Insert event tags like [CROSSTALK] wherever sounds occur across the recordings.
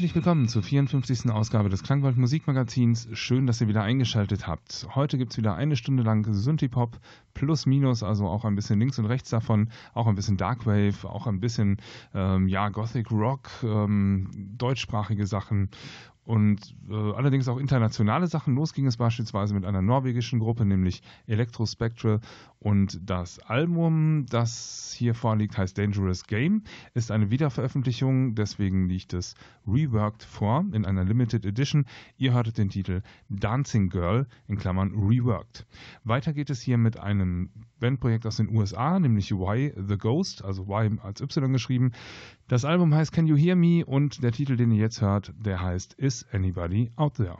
Herzlich willkommen zur 54. Ausgabe des Klangwald Musikmagazins. Schön, dass ihr wieder eingeschaltet habt. Heute gibt es wieder eine Stunde lang Synthie-Pop plus minus, also auch ein bisschen links und rechts davon, auch ein bisschen Darkwave, auch ein bisschen ähm, ja, Gothic Rock, ähm, deutschsprachige Sachen und äh, allerdings auch internationale Sachen. Los ging es beispielsweise mit einer norwegischen Gruppe, nämlich Electrospectral. Und das Album, das hier vorliegt, heißt Dangerous Game, ist eine Wiederveröffentlichung, deswegen liegt es reworked vor in einer Limited Edition. Ihr hörtet den Titel Dancing Girl in Klammern reworked. Weiter geht es hier mit einem Bandprojekt aus den USA, nämlich Why the Ghost, also Y als Y geschrieben. Das Album heißt Can You Hear Me und der Titel, den ihr jetzt hört, der heißt Is Anybody Out There?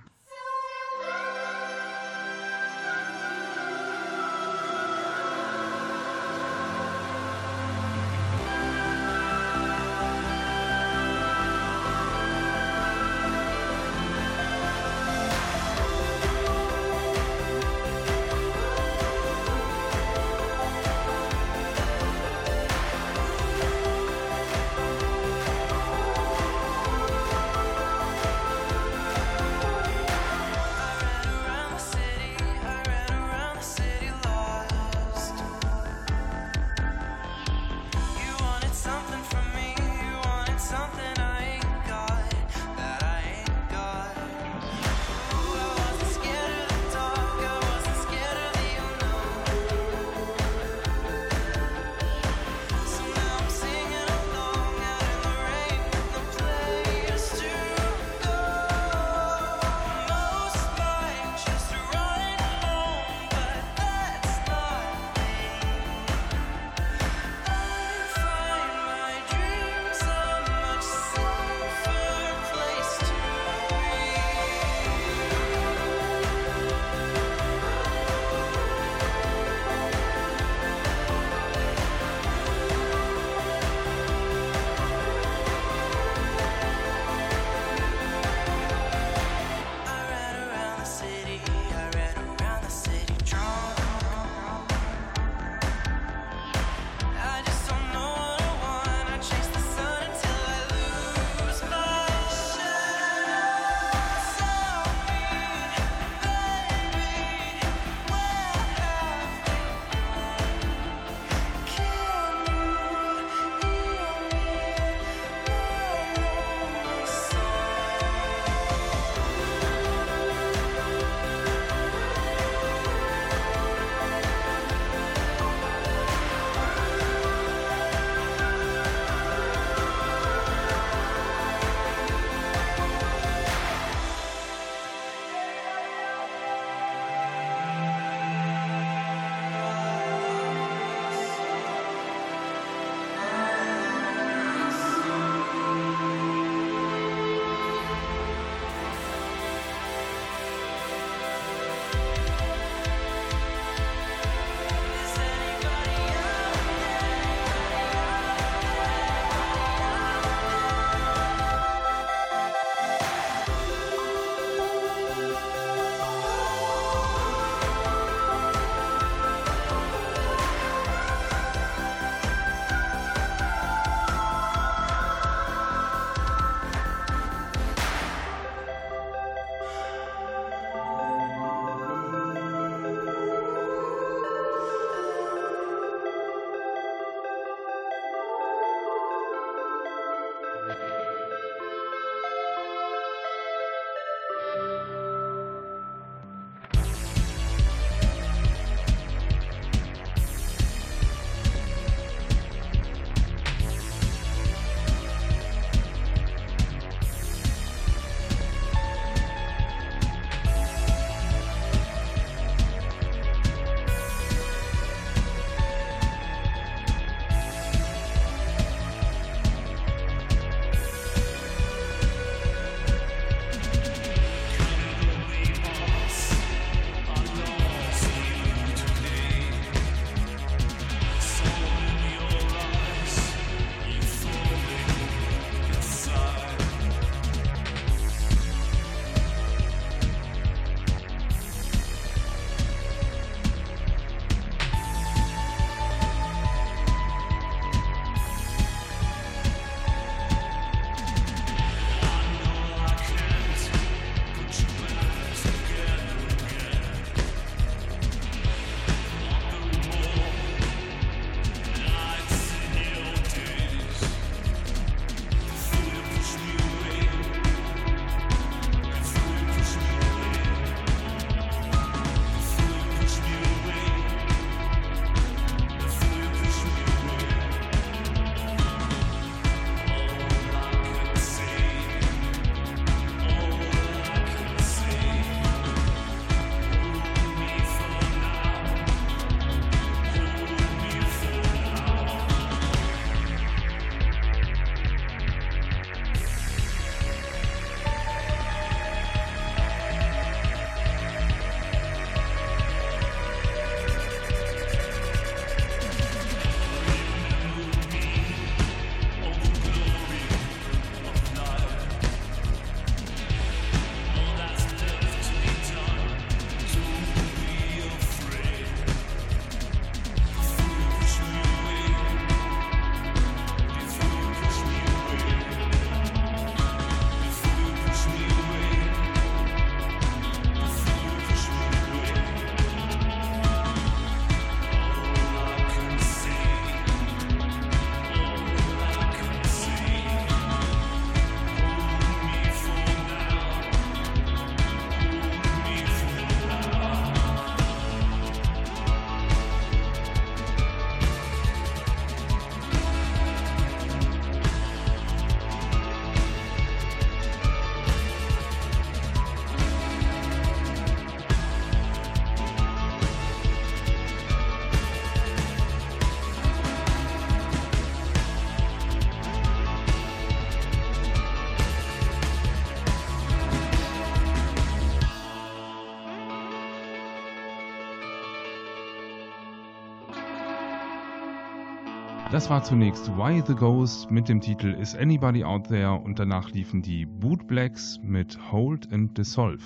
Das war zunächst Why the Ghost mit dem Titel Is Anybody Out There und danach liefen die Boot Blacks mit Hold and Dissolve.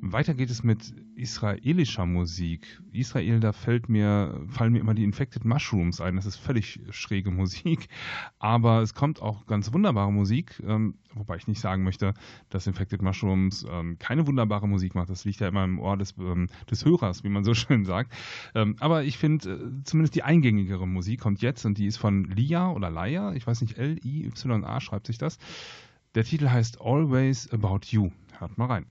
Weiter geht es mit israelischer Musik. Israel, da fällt mir, fallen mir immer die Infected Mushrooms ein. Das ist völlig schräge Musik. Aber es kommt auch ganz wunderbare Musik, ähm, wobei ich nicht sagen möchte, dass Infected Mushrooms ähm, keine wunderbare Musik macht. Das liegt ja immer im Ohr des, ähm, des Hörers, wie man so [LAUGHS] schön sagt. Ähm, aber ich finde, äh, zumindest die eingängigere Musik kommt jetzt und die ist von Lia oder Laia. Ich weiß nicht, L-I-Y-A schreibt sich das. Der Titel heißt Always About You. Hört mal rein.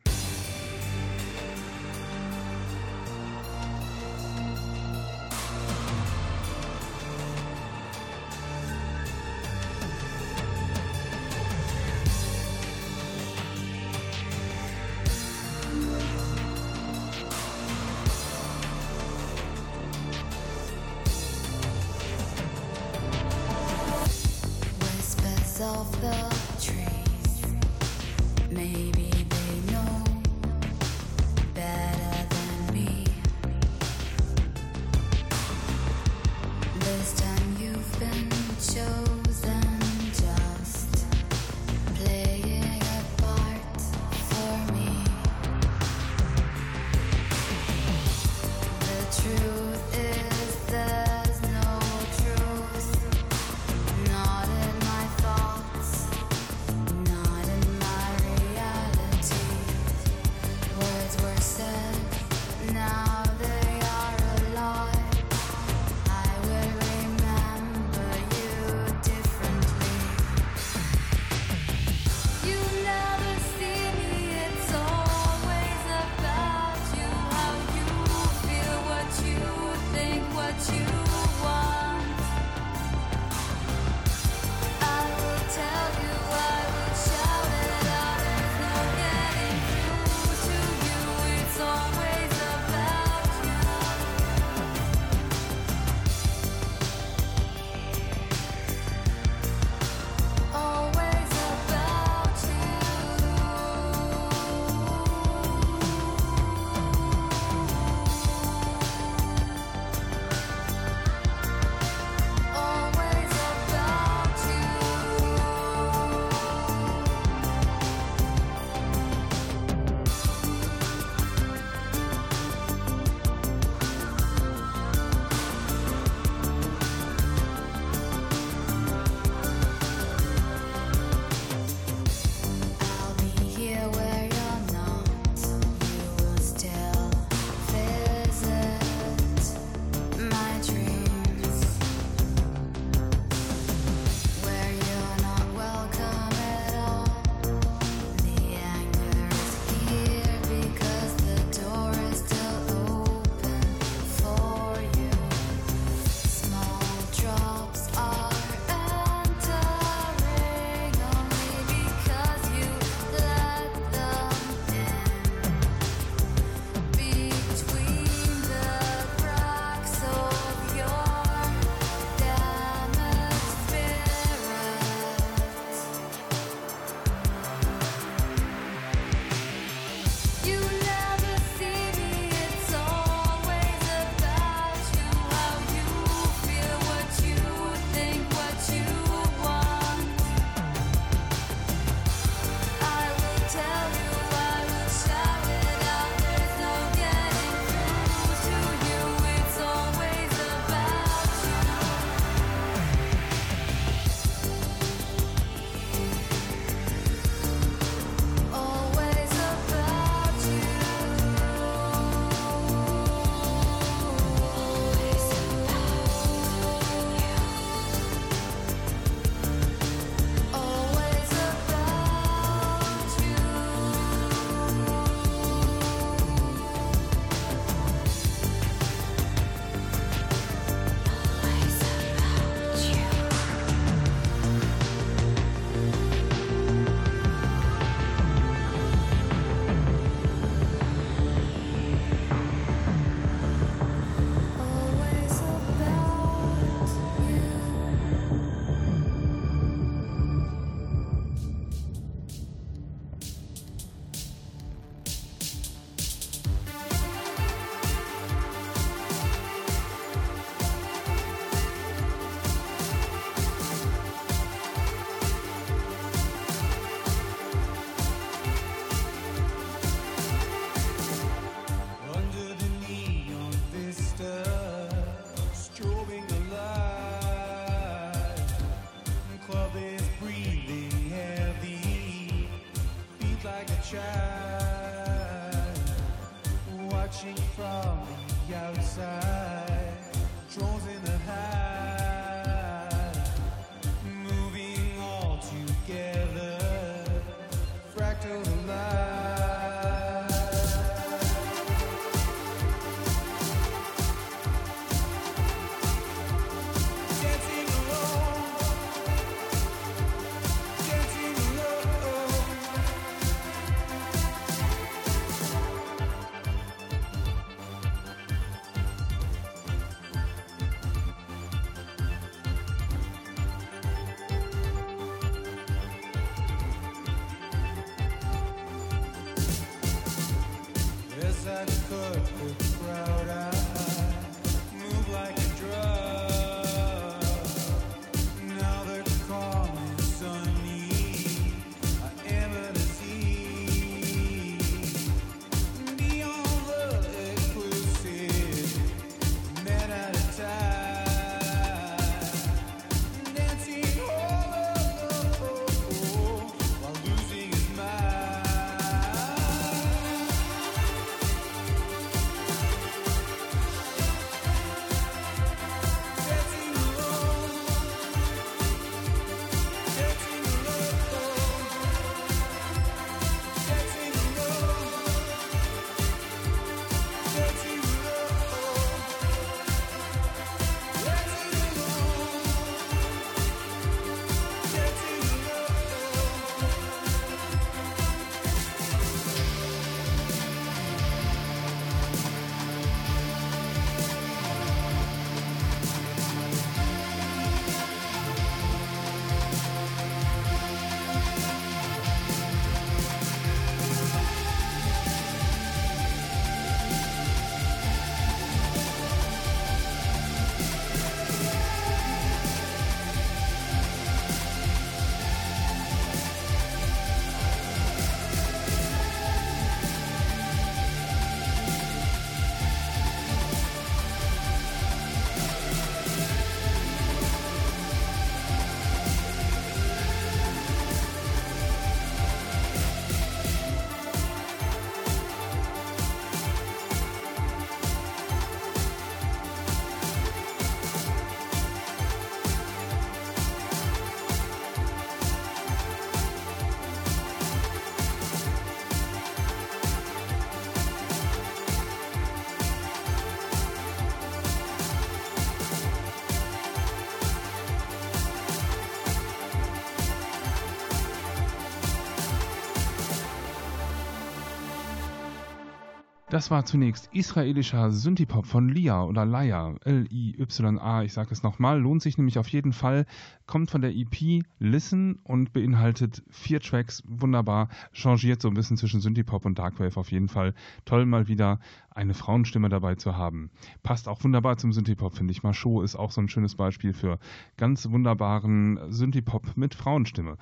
Das war zunächst israelischer Synthipop von Lia oder Laya, L-I-Y-A, ich sage es nochmal, lohnt sich nämlich auf jeden Fall, kommt von der EP Listen und beinhaltet vier Tracks, wunderbar, changiert so ein bisschen zwischen Synthipop und Darkwave auf jeden Fall. Toll mal wieder eine Frauenstimme dabei zu haben. Passt auch wunderbar zum Synthipop, finde ich. Macho ist auch so ein schönes Beispiel für ganz wunderbaren Synthipop mit Frauenstimme.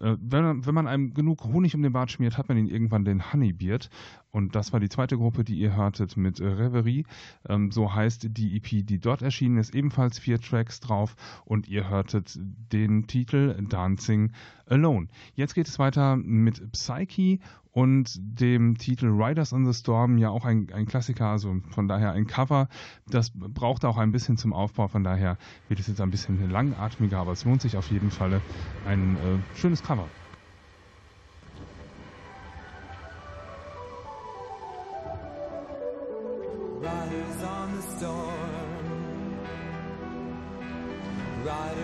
Äh, wenn, wenn man einem genug Honig um den Bart schmiert, hat man ihn irgendwann den Honeybeard und das war die zweite Gruppe, die ihr hörtet mit Reverie. Ähm, so heißt die EP, die dort erschienen ist, ebenfalls vier Tracks drauf. Und ihr hörtet den Titel Dancing Alone. Jetzt geht es weiter mit Psyche und dem Titel Riders on the Storm, ja auch ein, ein Klassiker, also von daher ein Cover. Das braucht auch ein bisschen zum Aufbau, von daher wird es jetzt ein bisschen langatmiger, aber es lohnt sich auf jeden Fall ein äh, schönes Cover. Riders on the storm. Riders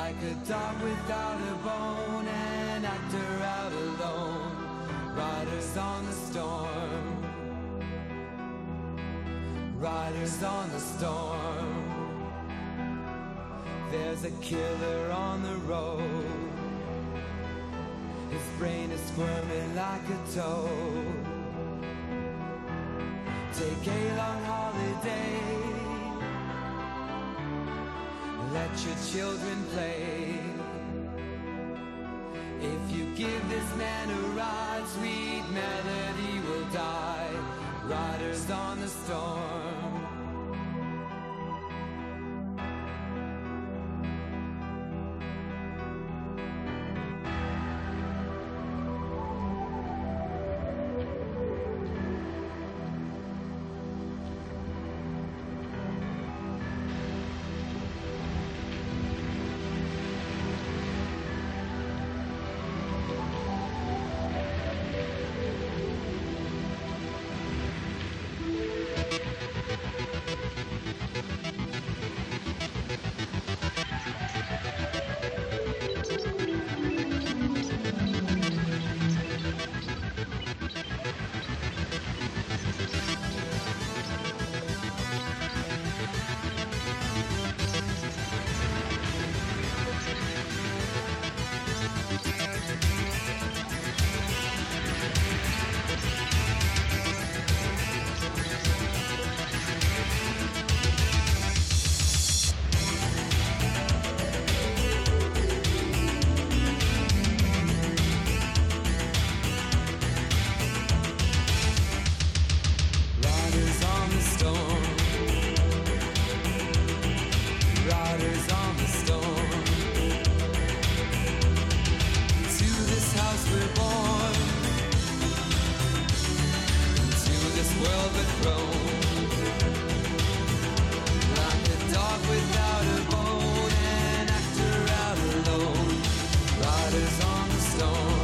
Like a dog without a bone, an actor out alone. Riders on the storm. Riders on the storm. There's a killer on the road. His brain is squirming like a toad. Take a long. Let your children play. If you give this man a ride, sweet melody will die. Riders on the storm. storm.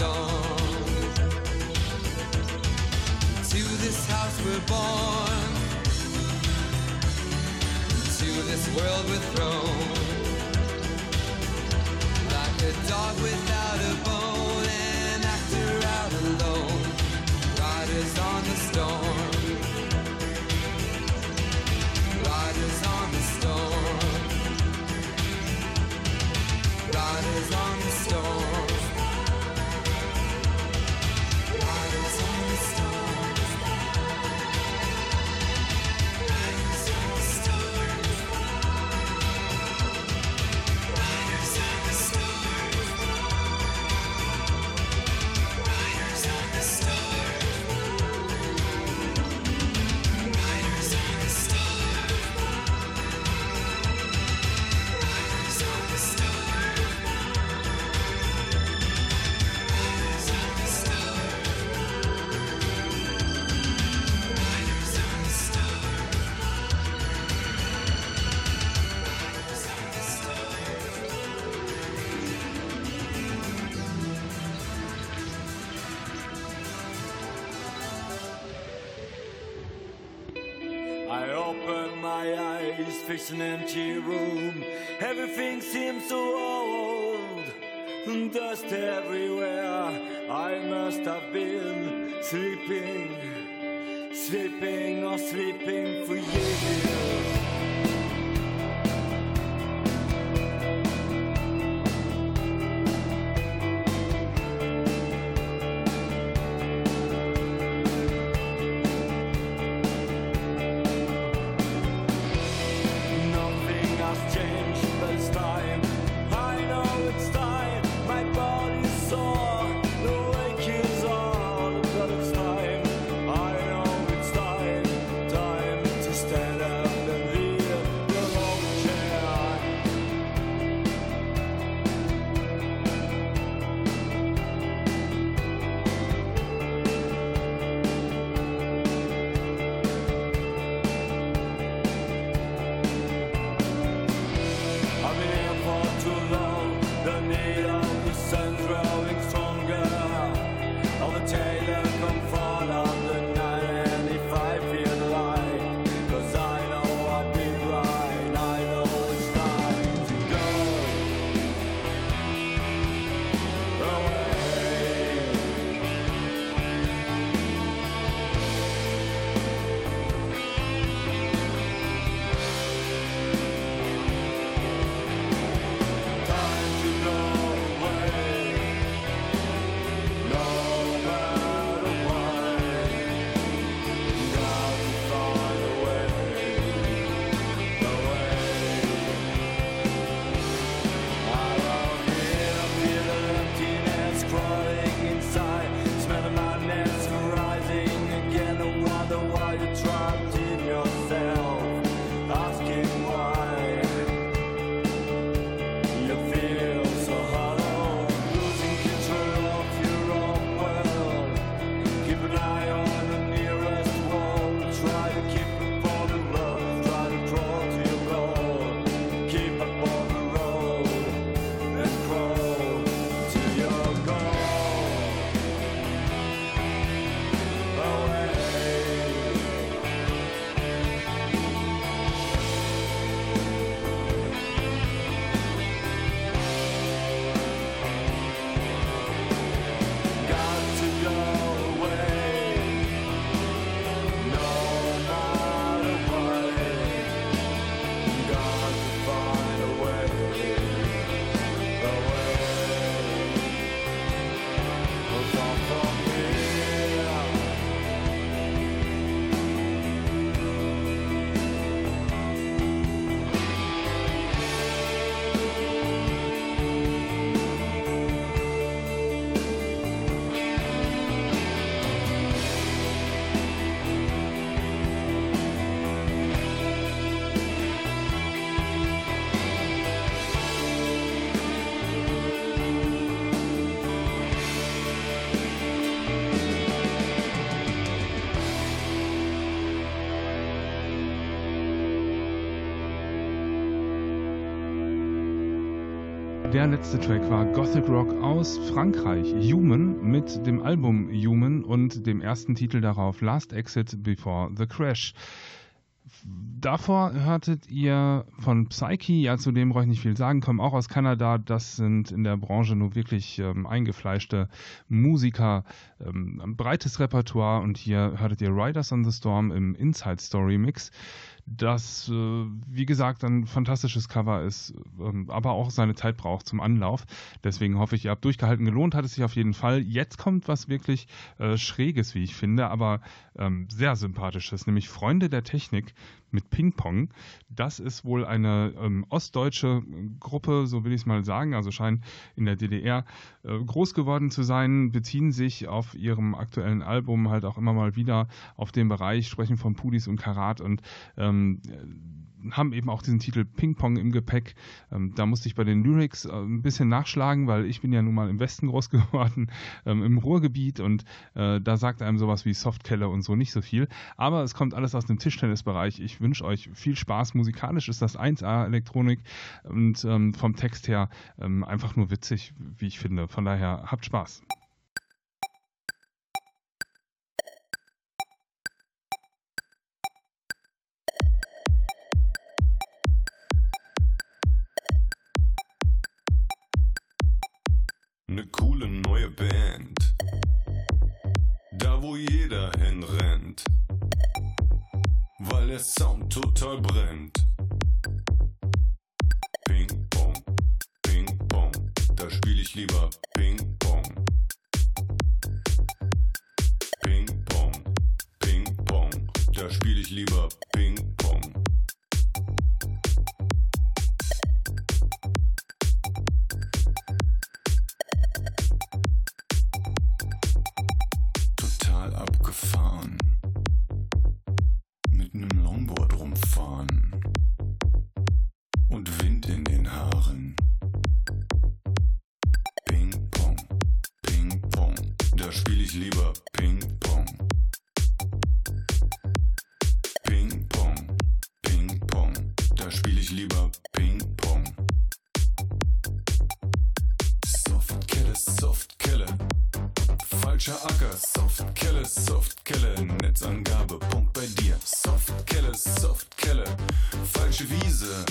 To this house we're born, to this world we're thrown. Like a dog without a bone, an actor out alone, riders on the storm. Riders on the storm. Riders on the. letzte Track war Gothic Rock aus Frankreich, Human, mit dem Album Human und dem ersten Titel darauf Last Exit Before the Crash. Davor hörtet ihr von Psyche, ja, zu dem brauche ich nicht viel sagen, kommen auch aus Kanada. Das sind in der Branche nur wirklich ähm, eingefleischte Musiker, ähm, breites Repertoire. Und hier hörtet ihr Riders on the Storm im Inside Story Mix das, äh, wie gesagt, ein fantastisches Cover ist, ähm, aber auch seine Zeit braucht zum Anlauf. Deswegen hoffe ich, ihr habt durchgehalten. Gelohnt hat es sich auf jeden Fall. Jetzt kommt was wirklich äh, Schräges, wie ich finde, aber ähm, sehr sympathisches, nämlich Freunde der Technik mit Ping Pong. Das ist wohl eine ähm, ostdeutsche Gruppe, so will ich es mal sagen, also scheint in der DDR äh, groß geworden zu sein, beziehen sich auf ihrem aktuellen Album halt auch immer mal wieder auf den Bereich, sprechen von Pudis und Karat und ähm, haben eben auch diesen Titel Ping Pong im Gepäck. Ähm, da musste ich bei den Lyrics äh, ein bisschen nachschlagen, weil ich bin ja nun mal im Westen [LAUGHS] groß geworden, ähm, im Ruhrgebiet und äh, da sagt einem sowas wie Softkeller und so nicht so viel. Aber es kommt alles aus dem Tischtennisbereich. Ich wünsche euch viel Spaß. Musikalisch ist das 1A Elektronik und ähm, vom Text her ähm, einfach nur witzig, wie ich finde. Von daher habt Spaß. Der Sound total brennt. Falscher Acker, Softkelle, Softkelle, Netzangabe, Punkt bei dir. Softkelle, Softkelle, falsche Wiese.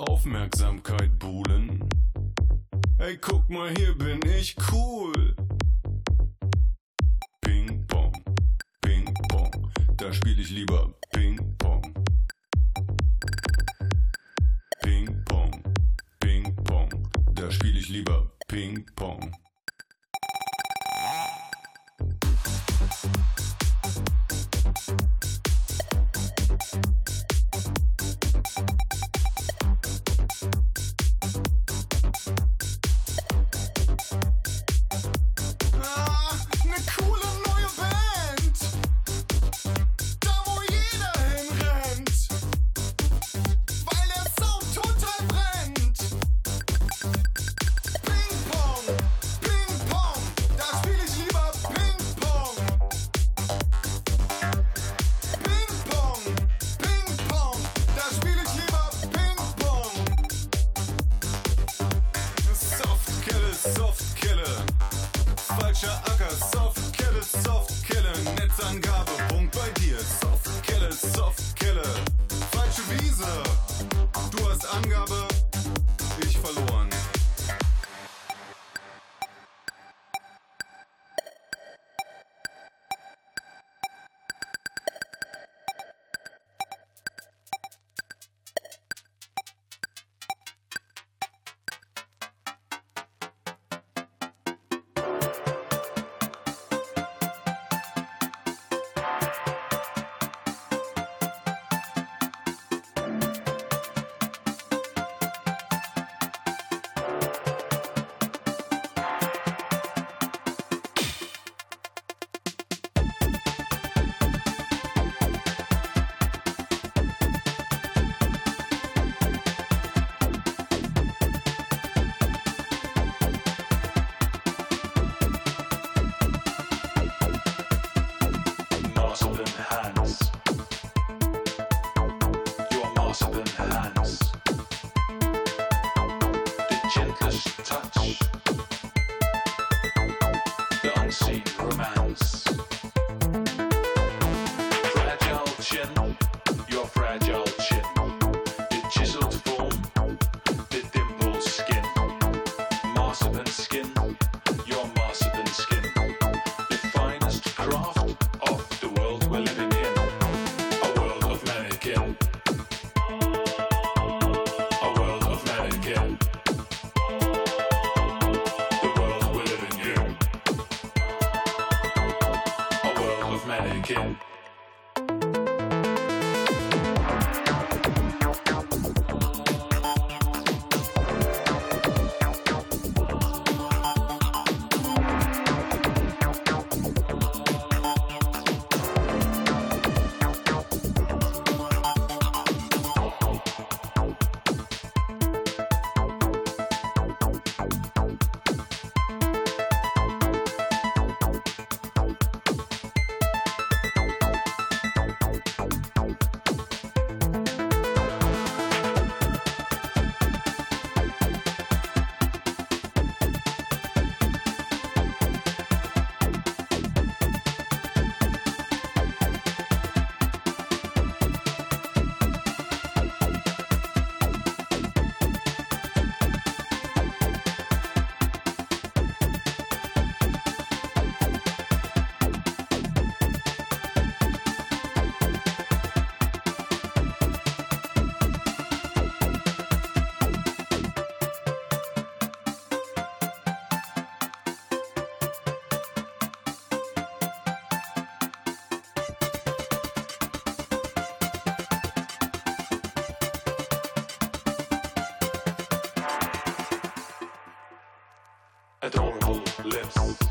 Aufmerksamkeit buhlen. Ey, guck mal, hier bin ich cool. Ping Pong, Ping Pong, da spiel ich lieber Ping Pong. Ping Pong, Ping Pong, da spiel ich lieber Ping Pong. Adorable lips.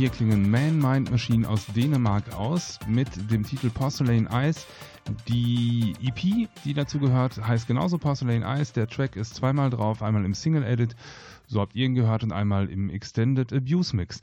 Hier klingen Man Mind Machine aus Dänemark aus mit dem Titel Porcelain Eyes. Die EP, die dazu gehört, heißt genauso Porcelain Eyes. Der Track ist zweimal drauf, einmal im Single Edit, so habt ihr ihn gehört, und einmal im Extended Abuse Mix.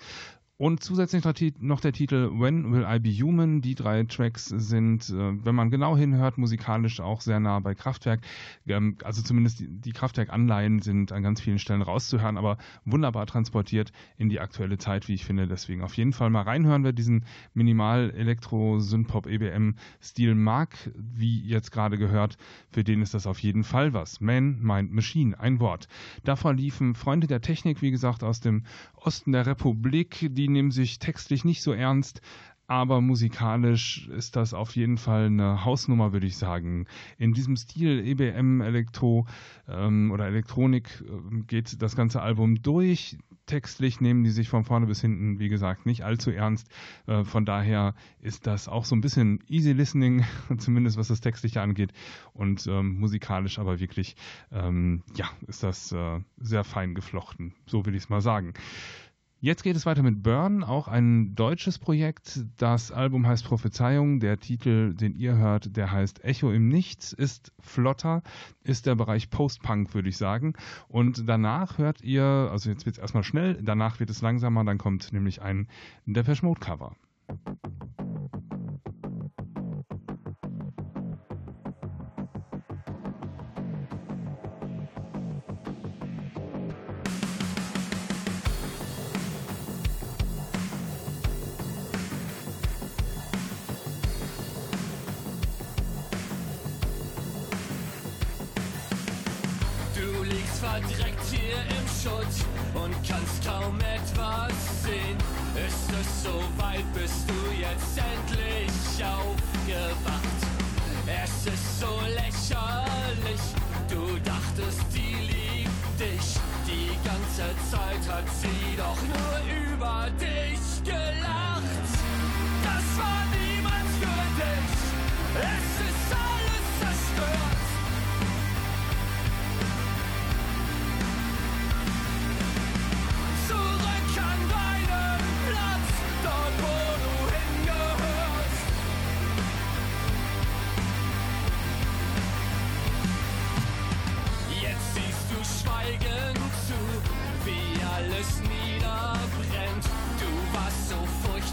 Und zusätzlich noch der Titel When Will I Be Human. Die drei Tracks sind, äh, wenn man genau hinhört, musikalisch auch sehr nah bei Kraftwerk. Ähm, also zumindest die Kraftwerk-Anleihen sind an ganz vielen Stellen rauszuhören, aber wunderbar transportiert in die aktuelle Zeit, wie ich finde. Deswegen auf jeden Fall mal reinhören, wer diesen Minimal-Elektro-Synthpop-EBM-Stil mag, wie jetzt gerade gehört. Für den ist das auf jeden Fall was. Man, Mind, Machine, ein Wort. Davor liefen Freunde der Technik, wie gesagt, aus dem Osten der Republik, die nehmen sich textlich nicht so ernst, aber musikalisch ist das auf jeden Fall eine Hausnummer, würde ich sagen. In diesem Stil EBM, Elektro ähm, oder Elektronik äh, geht das ganze Album durch. Textlich nehmen die sich von vorne bis hinten, wie gesagt, nicht allzu ernst. Äh, von daher ist das auch so ein bisschen easy listening, [LAUGHS] zumindest was das Textliche angeht. Und ähm, musikalisch aber wirklich, ähm, ja, ist das äh, sehr fein geflochten. So will ich es mal sagen. Jetzt geht es weiter mit Burn, auch ein deutsches Projekt. Das Album heißt Prophezeiung. Der Titel, den ihr hört, der heißt Echo im Nichts, ist flotter, ist der Bereich Post-Punk, würde ich sagen. Und danach hört ihr, also jetzt wird es erstmal schnell, danach wird es langsamer, dann kommt nämlich ein Depeche Mode Cover. Liegst verdreckt hier im Schutt und kannst kaum etwas sehen. Ist es so weit, bist du jetzt endlich aufgewacht? Es ist so lächerlich, du dachtest, die liebt dich. Die ganze Zeit hat sie doch nur über dich gelacht. Das war niemals für dich. Es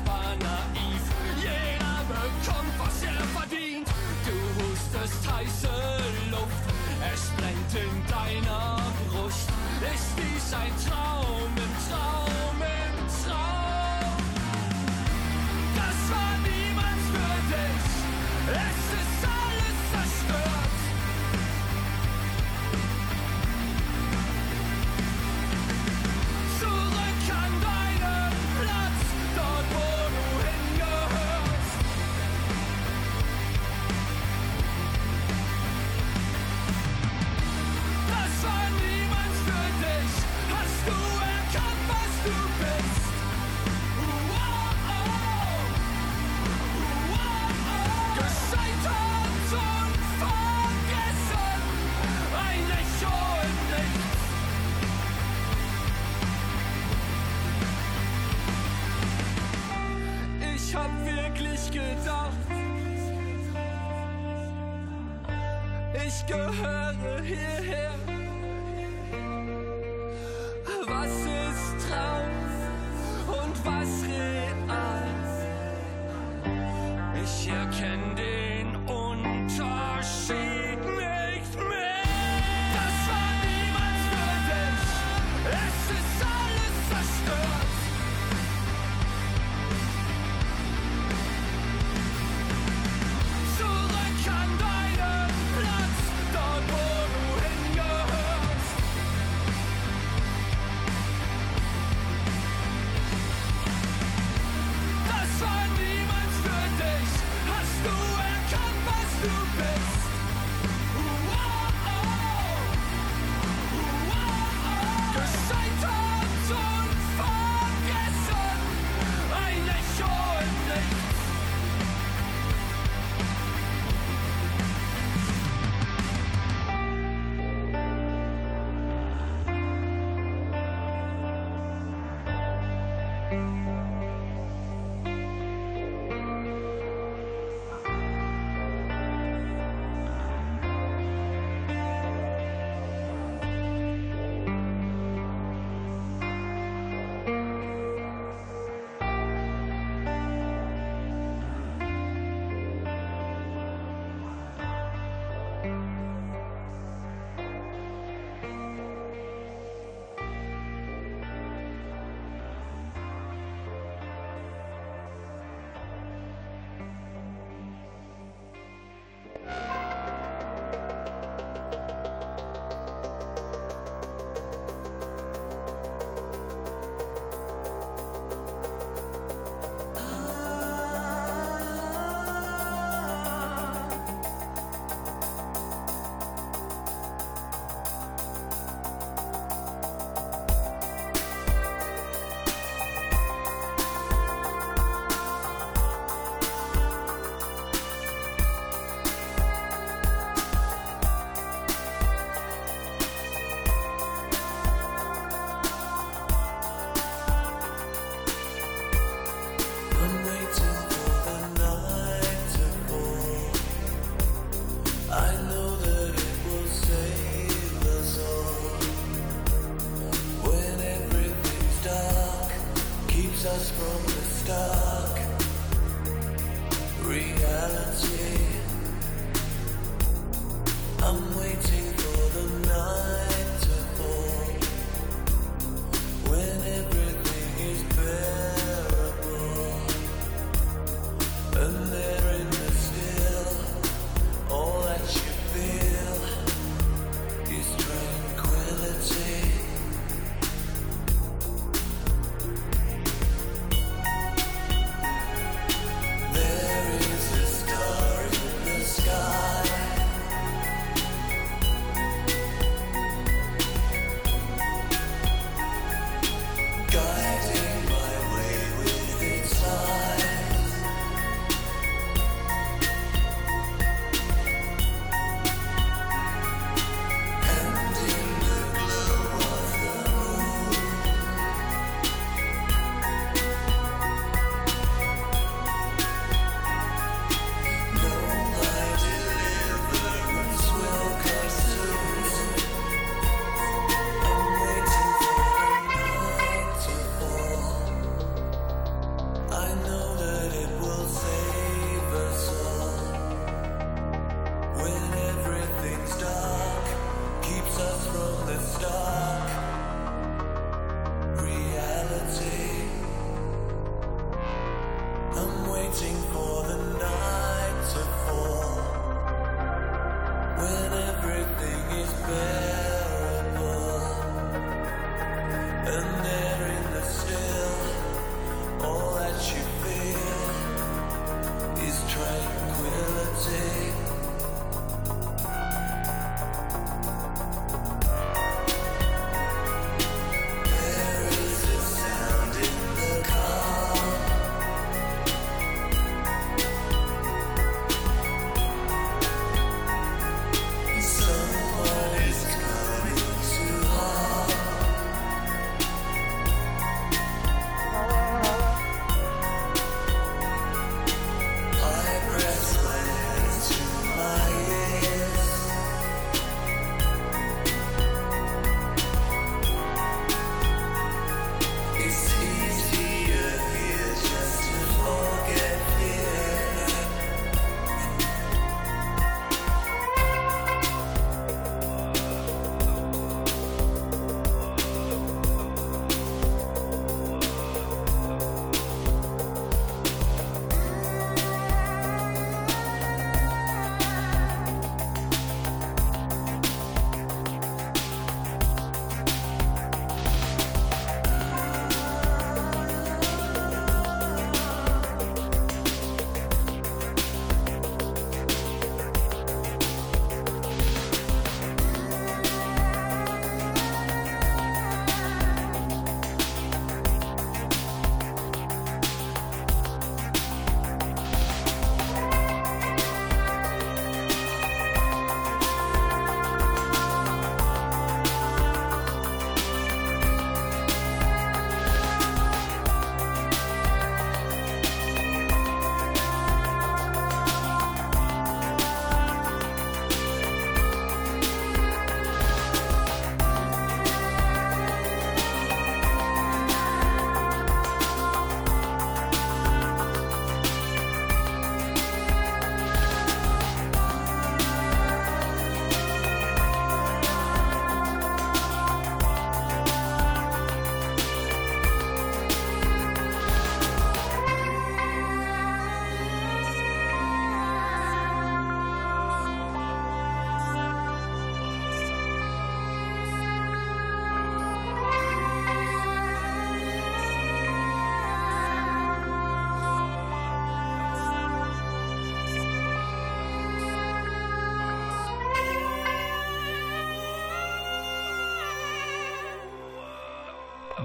furchtbar naiv. Jeder bekommt, was er verdient. Du hustest heiße Luft, es brennt in deiner Brust. Ist dies ein Traum Ich hab wirklich gedacht, ich gehöre hierher. Was ist Traum und was real? Ich erkenne den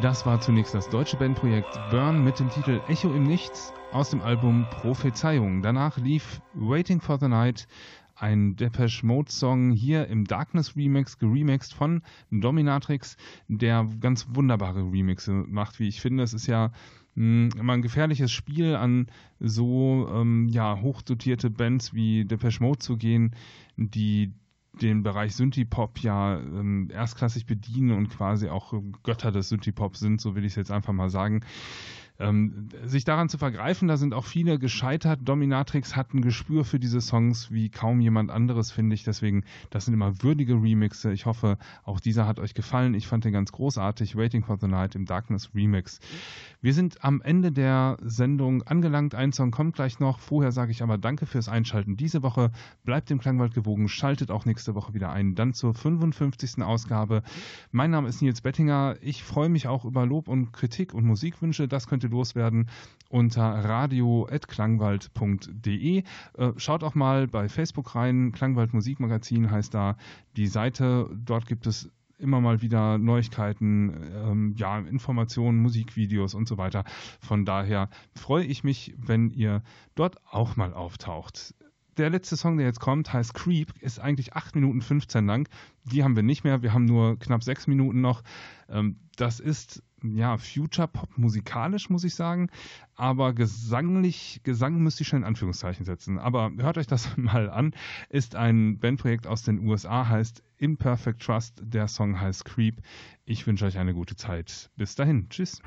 Das war zunächst das deutsche Bandprojekt Burn mit dem Titel Echo im Nichts aus dem Album Prophezeiung. Danach lief Waiting for the Night, ein Depeche Mode Song hier im Darkness Remix, geremixed von Dominatrix, der ganz wunderbare Remixe macht, wie ich finde. Es ist ja mh, immer ein gefährliches Spiel, an so ähm, ja, hochdotierte Bands wie Depeche Mode zu gehen, die den Bereich Synthie-Pop ja ähm, erstklassig bedienen und quasi auch Götter des Synthie-Pop sind, so will ich es jetzt einfach mal sagen. Ähm, sich daran zu vergreifen, da sind auch viele gescheitert. Dominatrix hat ein Gespür für diese Songs wie kaum jemand anderes, finde ich. Deswegen, das sind immer würdige Remixe. Ich hoffe, auch dieser hat euch gefallen. Ich fand den ganz großartig. Waiting for the Night im Darkness Remix. Wir sind am Ende der Sendung angelangt. Ein Song kommt gleich noch. Vorher sage ich aber Danke fürs Einschalten diese Woche. Bleibt dem Klangwald gewogen. Schaltet auch nächste Woche wieder ein. Dann zur 55. Ausgabe. Mein Name ist Nils Bettinger. Ich freue mich auch über Lob und Kritik und Musikwünsche. Das könnt ihr loswerden unter radio.klangwald.de. Äh, schaut auch mal bei Facebook rein. Klangwald Musikmagazin heißt da die Seite. Dort gibt es immer mal wieder Neuigkeiten, ähm, ja, Informationen, Musikvideos und so weiter. Von daher freue ich mich, wenn ihr dort auch mal auftaucht. Der letzte Song, der jetzt kommt, heißt Creep, ist eigentlich 8 Minuten 15 lang. Die haben wir nicht mehr, wir haben nur knapp 6 Minuten noch. Ähm, das ist ja, Future Pop musikalisch, muss ich sagen. Aber gesanglich, Gesang müsste ich schon in Anführungszeichen setzen. Aber hört euch das [LAUGHS] mal an. Ist ein Bandprojekt aus den USA, heißt Imperfect Trust. Der Song heißt Creep. Ich wünsche euch eine gute Zeit. Bis dahin. Tschüss.